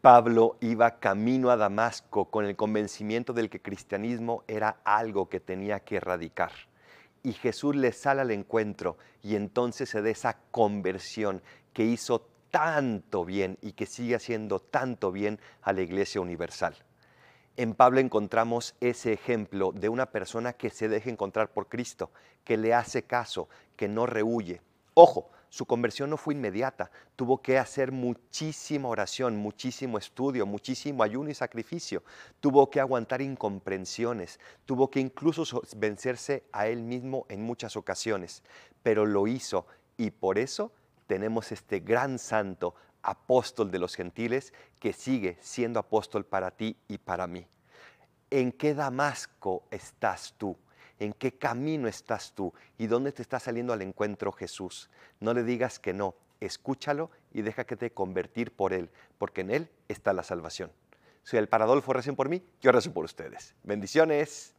Pablo iba camino a Damasco con el convencimiento del que cristianismo era algo que tenía que erradicar. Y Jesús le sale al encuentro y entonces se da esa conversión que hizo tanto bien y que sigue haciendo tanto bien a la Iglesia Universal. En Pablo encontramos ese ejemplo de una persona que se deja encontrar por Cristo, que le hace caso, que no rehuye. Ojo, su conversión no fue inmediata, tuvo que hacer muchísima oración, muchísimo estudio, muchísimo ayuno y sacrificio, tuvo que aguantar incomprensiones, tuvo que incluso vencerse a él mismo en muchas ocasiones, pero lo hizo y por eso tenemos este gran santo, apóstol de los gentiles, que sigue siendo apóstol para ti y para mí. ¿En qué Damasco estás tú? En qué camino estás tú y dónde te está saliendo al encuentro Jesús. No le digas que no, escúchalo y deja que te convertir por Él, porque en Él está la salvación. Soy el Paradolfo, recen por mí, yo rezo por ustedes. Bendiciones.